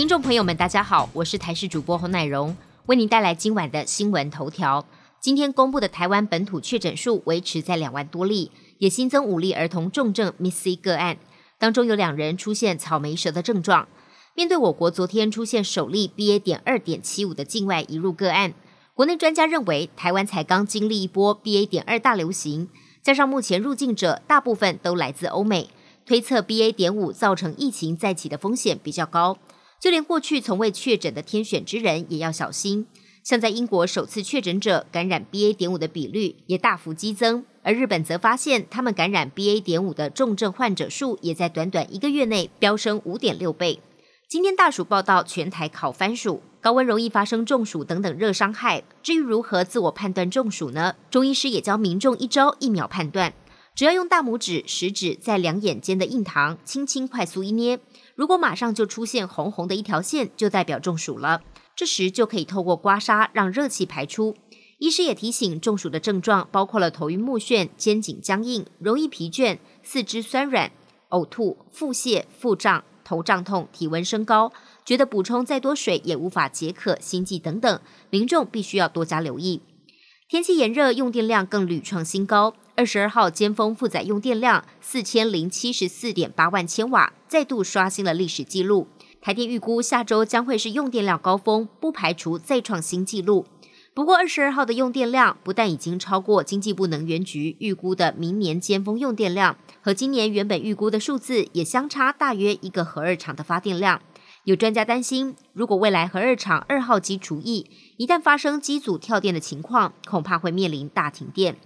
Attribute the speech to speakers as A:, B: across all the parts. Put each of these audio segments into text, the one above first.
A: 听众朋友们，大家好，我是台视主播洪乃荣，为您带来今晚的新闻头条。今天公布的台湾本土确诊数维持在两万多例，也新增五例儿童重症 MIS-C 个案，当中有两人出现草莓舌的症状。面对我国昨天出现首例 BA. 点二点七五的境外移入个案，国内专家认为台湾才刚经历一波 BA. 点二大流行，加上目前入境者大部分都来自欧美，推测 BA. 点五造成疫情再起的风险比较高。就连过去从未确诊的天选之人也要小心。像在英国，首次确诊者感染 BA. 点五的比率也大幅激增，而日本则发现他们感染 BA. 点五的重症患者数也在短短一个月内飙升五点六倍。今天大暑报道，全台烤番薯，高温容易发生中暑等等热伤害。至于如何自我判断中暑呢？中医师也教民众一招一秒判断，只要用大拇指、食指在两眼间的印堂轻轻快速一捏，如果马上就出现红红的一条线，就代表中暑了。这时就可以透过刮痧让热气排出。医师也提醒，中暑的症状包括了头晕目眩、肩颈僵硬、容易疲倦、四肢酸软、呕吐、腹泻、腹胀。头胀痛、体温升高，觉得补充再多水也无法解渴、心悸等等，民众必须要多加留意。天气炎热，用电量更屡创新高。二十二号尖峰负载用电量四千零七十四点八万千瓦，再度刷新了历史纪录。台电预估下周将会是用电量高峰，不排除再创新纪录。不过，二十二号的用电量不但已经超过经济部能源局预估的明年尖峰用电量，和今年原本预估的数字也相差大约一个核二厂的发电量。有专家担心，如果未来核二厂二号机除役，一旦发生机组跳电的情况，恐怕会面临大停电。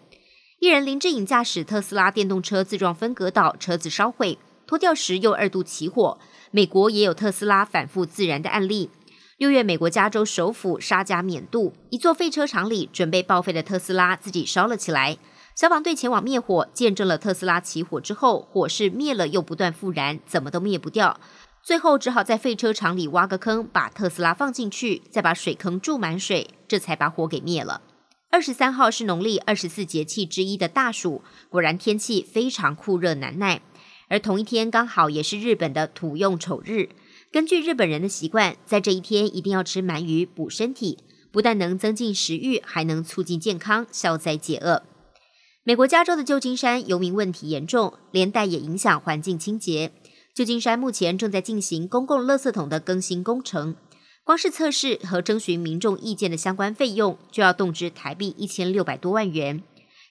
A: 艺人林志颖驾驶特斯拉电动车自撞分隔岛，车子烧毁，脱掉时又二度起火。美国也有特斯拉反复自燃的案例。六月，美国加州首府沙加缅度一座废车厂里，准备报废的特斯拉自己烧了起来。消防队前往灭火，见证了特斯拉起火之后，火势灭了又不断复燃，怎么都灭不掉。最后只好在废车厂里挖个坑，把特斯拉放进去，再把水坑注满水，这才把火给灭了。二十三号是农历二十四节气之一的大暑，果然天气非常酷热难耐。而同一天刚好也是日本的土用丑日。根据日本人的习惯，在这一天一定要吃鳗鱼补身体，不但能增进食欲，还能促进健康，消灾解厄。美国加州的旧金山游民问题严重，连带也影响环境清洁。旧金山目前正在进行公共垃圾桶的更新工程，光是测试和征询民众意见的相关费用就要动至台币一千六百多万元。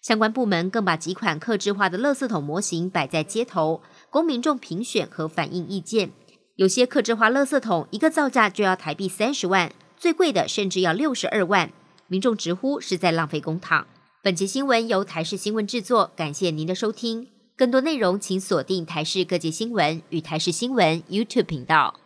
A: 相关部门更把几款客制化的垃圾桶模型摆在街头，供民众评选和反映意见。有些客制化垃圾桶一个造价就要台币三十万，最贵的甚至要六十二万，民众直呼是在浪费公帑。本节新闻由台视新闻制作，感谢您的收听。更多内容请锁定台视各界新闻与台视新闻 YouTube 频道。